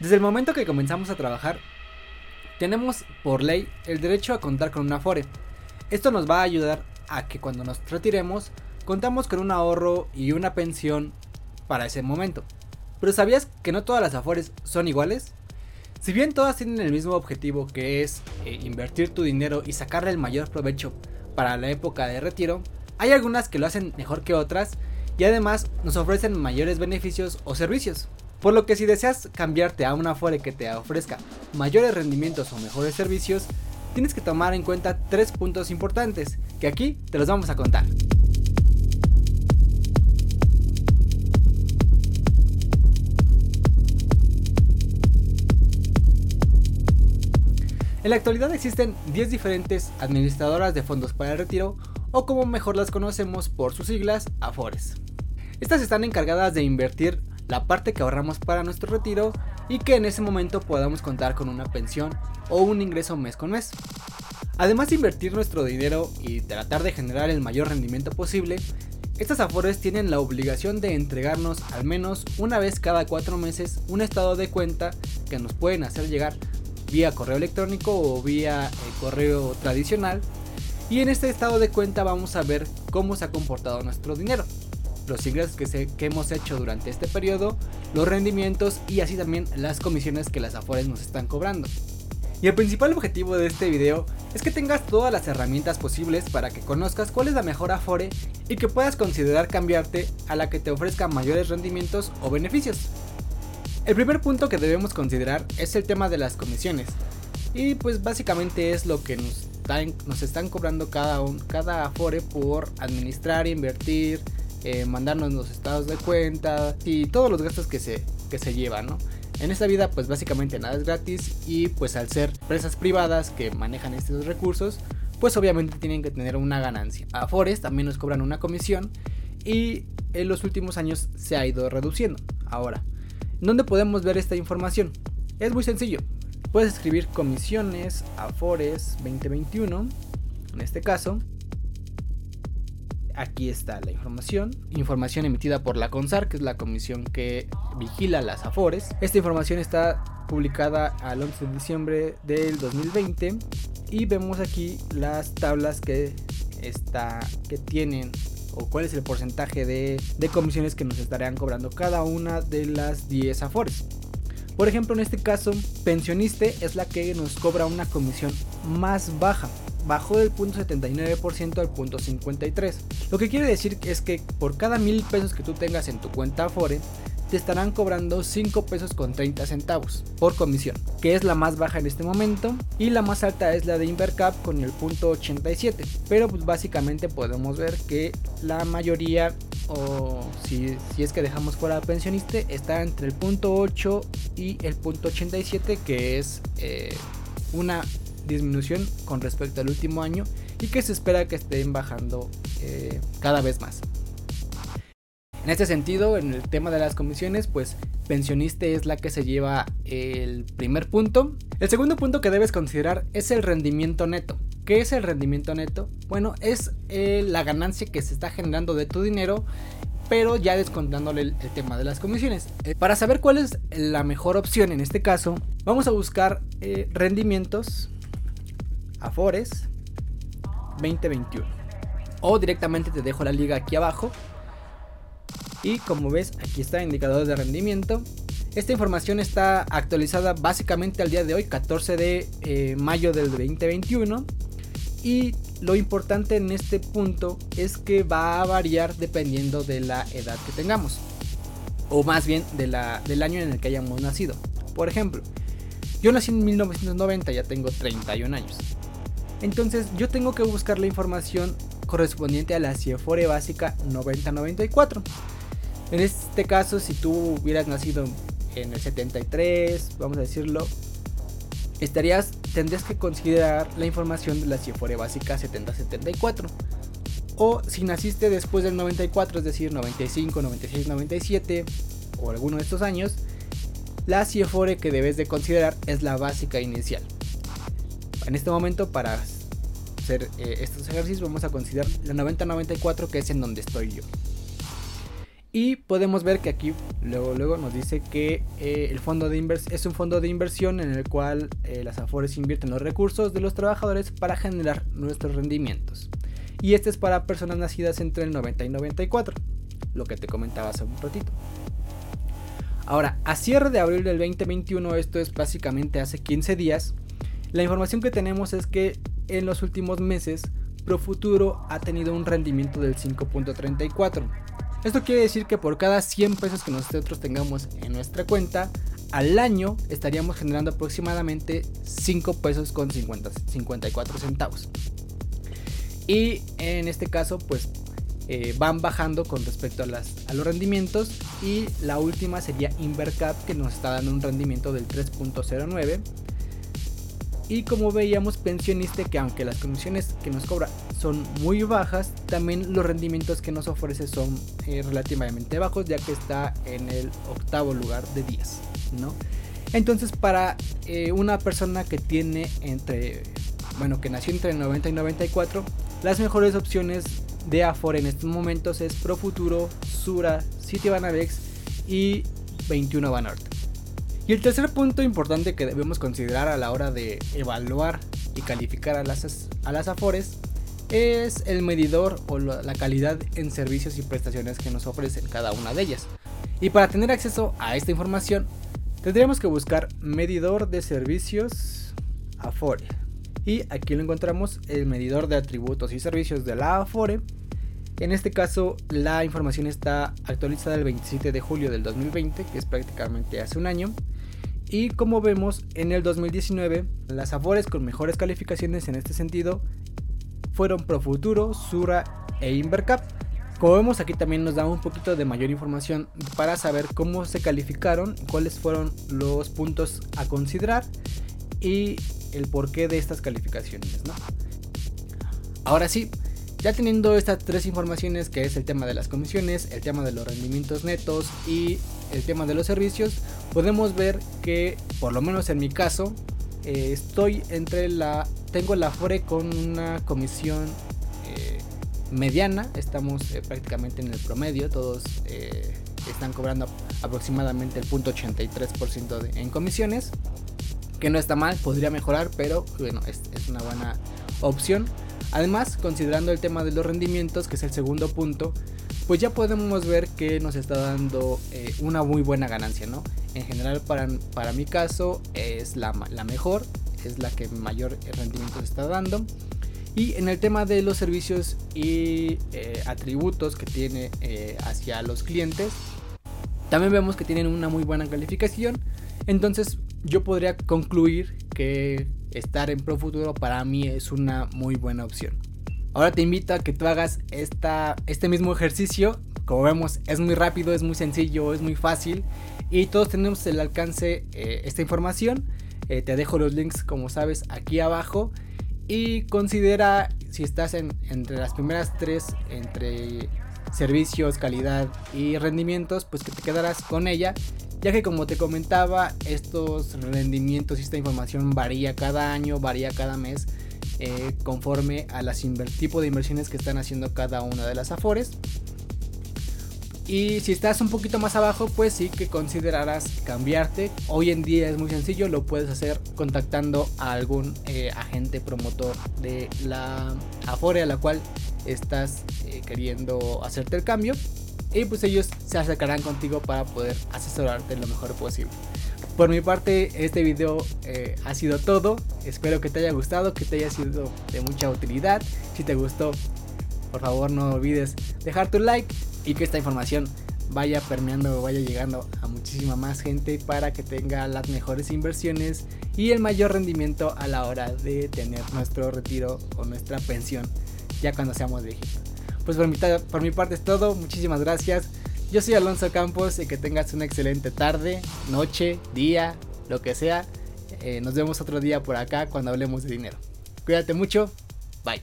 Desde el momento que comenzamos a trabajar, tenemos por ley el derecho a contar con un Afore. Esto nos va a ayudar a que cuando nos retiremos contamos con un ahorro y una pensión para ese momento. Pero ¿sabías que no todas las Afores son iguales? Si bien todas tienen el mismo objetivo que es eh, invertir tu dinero y sacarle el mayor provecho para la época de retiro, hay algunas que lo hacen mejor que otras y además nos ofrecen mayores beneficios o servicios. Por lo que si deseas cambiarte a una Afore que te ofrezca mayores rendimientos o mejores servicios, tienes que tomar en cuenta tres puntos importantes que aquí te los vamos a contar. En la actualidad existen 10 diferentes administradoras de fondos para el retiro o como mejor las conocemos por sus siglas, AFORES. Estas están encargadas de invertir la parte que ahorramos para nuestro retiro y que en ese momento podamos contar con una pensión o un ingreso mes con mes. Además de invertir nuestro dinero y tratar de generar el mayor rendimiento posible, estas afores tienen la obligación de entregarnos al menos una vez cada cuatro meses un estado de cuenta que nos pueden hacer llegar vía correo electrónico o vía eh, correo tradicional. Y en este estado de cuenta vamos a ver cómo se ha comportado nuestro dinero, los ingresos que, hemos hecho durante este periodo, los rendimientos y así también las comisiones que las Afores nos están cobrando. Y el principal objetivo de este video es que tengas todas las herramientas posibles para que conozcas cuál es la mejor Afore y que puedas considerar cambiarte a la que te ofrezca mayores rendimientos o beneficios. El primer punto que debemos considerar es el tema de las comisiones. Y pues básicamente es lo que nos, están cobrando cada, cada Afore por administrar, invertir, eh, mandarnos los estados de cuenta y todos los gastos que se, que se llevan, ¿no? En esta vida pues básicamente nada es gratis y pues al ser empresas privadas que manejan estos recursos pues obviamente tienen que tener una ganancia. Afores también nos cobran una comisión y en los últimos años se ha ido reduciendo. Ahora, ¿Dónde podemos ver esta información? Es muy sencillo. Puedes escribir comisiones Afores 2021, en este caso. Aquí está la información. Información emitida por la CONSAR, que es la comisión que vigila las Afores. Esta información está publicada al 11 de diciembre del 2020 y vemos aquí las tablas que, está, que tienen o cuál es el porcentaje de, comisiones que nos estarían cobrando cada una de las 10 afores. Por ejemplo, en este caso, pensioniste es la que nos cobra una comisión más baja. Bajó del punto 79% al punto 53. Lo que quiere decir es que por cada mil pesos que tú tengas en tu cuenta Afore, te estarán cobrando 5 pesos con 30 centavos por comisión, que es la más baja en este momento y la más alta es la de Invercap con el punto 87. Pero pues básicamente podemos ver que la mayoría o si, es que dejamos fuera al pensionista está entre el punto 8 y el punto 87 que es eh, una disminución con respecto al último año y que se espera que estén bajando eh, cada vez más. En este sentido, en el tema de las comisiones, pues pensionista es la que se lleva el primer punto. El segundo punto que debes considerar es el rendimiento neto. ¿Qué es el rendimiento neto? Bueno, es eh, la ganancia que se está generando de tu dinero, pero ya descontándole el, tema de las comisiones. Eh, para saber cuál es la mejor opción en este caso, vamos a buscar rendimientos Afores 2021. O directamente te dejo la liga aquí abajo y como ves aquí está indicador de rendimiento. Esta información está actualizada básicamente al día de hoy, 14 de eh, mayo del 2021. Y lo importante en este punto es que va a variar dependiendo de la edad que tengamos. O más bien de la, del año en el que hayamos nacido. Por ejemplo, yo nací en 1990, ya tengo 31 años. Entonces yo tengo que buscar la información correspondiente a la CIEFORE básica 9094. En este caso, si tú hubieras nacido en el 73, vamos a decirlo, estarías, tendrías que considerar la información de la CIFORE básica 7074. O si naciste después del 94, es decir, 95, 96, 97 o alguno de estos años, la CIFORE que debes de considerar es la básica inicial. En este momento, para hacer eh, estos ejercicios, vamos a considerar la 9094, que es en donde estoy yo. Y podemos ver que aquí luego, luego nos dice que eh, el fondo de es un fondo de inversión en el cual eh, las Afores invierten los recursos de los trabajadores para generar nuestros rendimientos. Y este es para personas nacidas entre el 90 y 94, lo que te comentaba hace un ratito. Ahora, a cierre de abril del 2021, esto es básicamente hace 15 días, la información que tenemos es que en los últimos meses Profuturo ha tenido un rendimiento del 5.34 esto quiere decir que por cada 100 pesos que nosotros tengamos en nuestra cuenta, al año estaríamos generando aproximadamente 5 pesos con 50, 54 centavos. Y en este caso, pues eh, van bajando con respecto a, a los rendimientos. Y la última sería Invercap, que nos está dando un rendimiento del 3.09 y como veíamos, pensionista que aunque las comisiones que nos cobra son muy bajas, también los rendimientos que nos ofrece son eh, relativamente bajos, ya que está en el octavo lugar de 10, ¿no? Entonces, para eh, una persona que tiene entre, bueno, que nació entre el 90 y 94, las mejores opciones de Afore en estos momentos es Profuturo, Sura, Citibanadex y 21 Banorte. Y el tercer punto importante que debemos considerar a la hora de evaluar y calificar a las, a Afores es el medidor o la calidad en servicios y prestaciones que nos ofrecen cada una de ellas. Y para tener acceso a esta información, tendríamos que buscar medidor de servicios Afore. Y aquí lo encontramos el medidor de atributos y servicios de la Afore. En este caso, la información está actualizada el 27 de julio del 2020, que es prácticamente hace un año. Y como vemos, en el 2019, las Afores con mejores calificaciones en este sentido fueron Profuturo, Sura e Invercap. Como vemos aquí también nos da un poquito de mayor información para saber cómo se calificaron, cuáles fueron los puntos a considerar y el porqué de estas calificaciones. Ahora sí, ya teniendo estas tres informaciones que es el tema de las comisiones, el tema de los rendimientos netos y el tema de los servicios, podemos ver que por lo menos en mi caso eh, estoy entre la tengo la FORE con una comisión eh, mediana, estamos eh, prácticamente en el promedio, todos están cobrando aproximadamente el 0.83% en comisiones, que no está mal, podría mejorar, pero bueno, es una buena opción. Además, considerando el tema de los rendimientos, que es el segundo punto, pues ya podemos ver que nos está dando eh, una muy buena ganancia, ¿no? En general, para, para mi caso, es la, mejor, es la que mayor rendimiento está dando. Y en el tema de los servicios y eh, atributos que tiene eh, hacia los clientes, también vemos que tienen una muy buena calificación. Entonces yo podría concluir que estar en Profuturo para mí es una muy buena opción. Ahora te invito a que tú hagas esta, este mismo ejercicio. Como vemos, es muy rápido, es muy sencillo, es muy fácil y todos tenemos el alcance eh, esta información. Eh, te dejo los links, como sabes, aquí abajo. Y considera si estás en, entre las primeras tres, entre servicios, calidad y rendimientos, pues que te quedarás con ella ya que como te comentaba, estos rendimientos y esta información varía cada año, varía cada mes, eh, conforme a las tipo de inversiones que están haciendo cada una de las afores. Y si estás un poquito más abajo, pues sí que considerarás cambiarte. Hoy en día es muy sencillo, lo puedes hacer contactando a algún eh, agente promotor de la Afore a la cual estás eh, queriendo hacerte el cambio y pues ellos se acercarán contigo para poder asesorarte lo mejor posible. Por mi parte, este video eh, ha sido todo. Espero que te haya gustado, que te haya sido de mucha utilidad. Si te gustó, por favor no olvides dejar tu like y que esta información vaya permeando, vaya llegando a muchísima más gente para que tenga las mejores inversiones y el mayor rendimiento a la hora de tener nuestro retiro o nuestra pensión ya cuando seamos viejitos. Pues por mi, por mi parte es todo, muchísimas gracias. Yo soy Alonso Campos y que tengas una excelente tarde, noche, día, lo que sea. Eh, nos vemos otro día por acá cuando hablemos de dinero. Cuídate mucho, bye.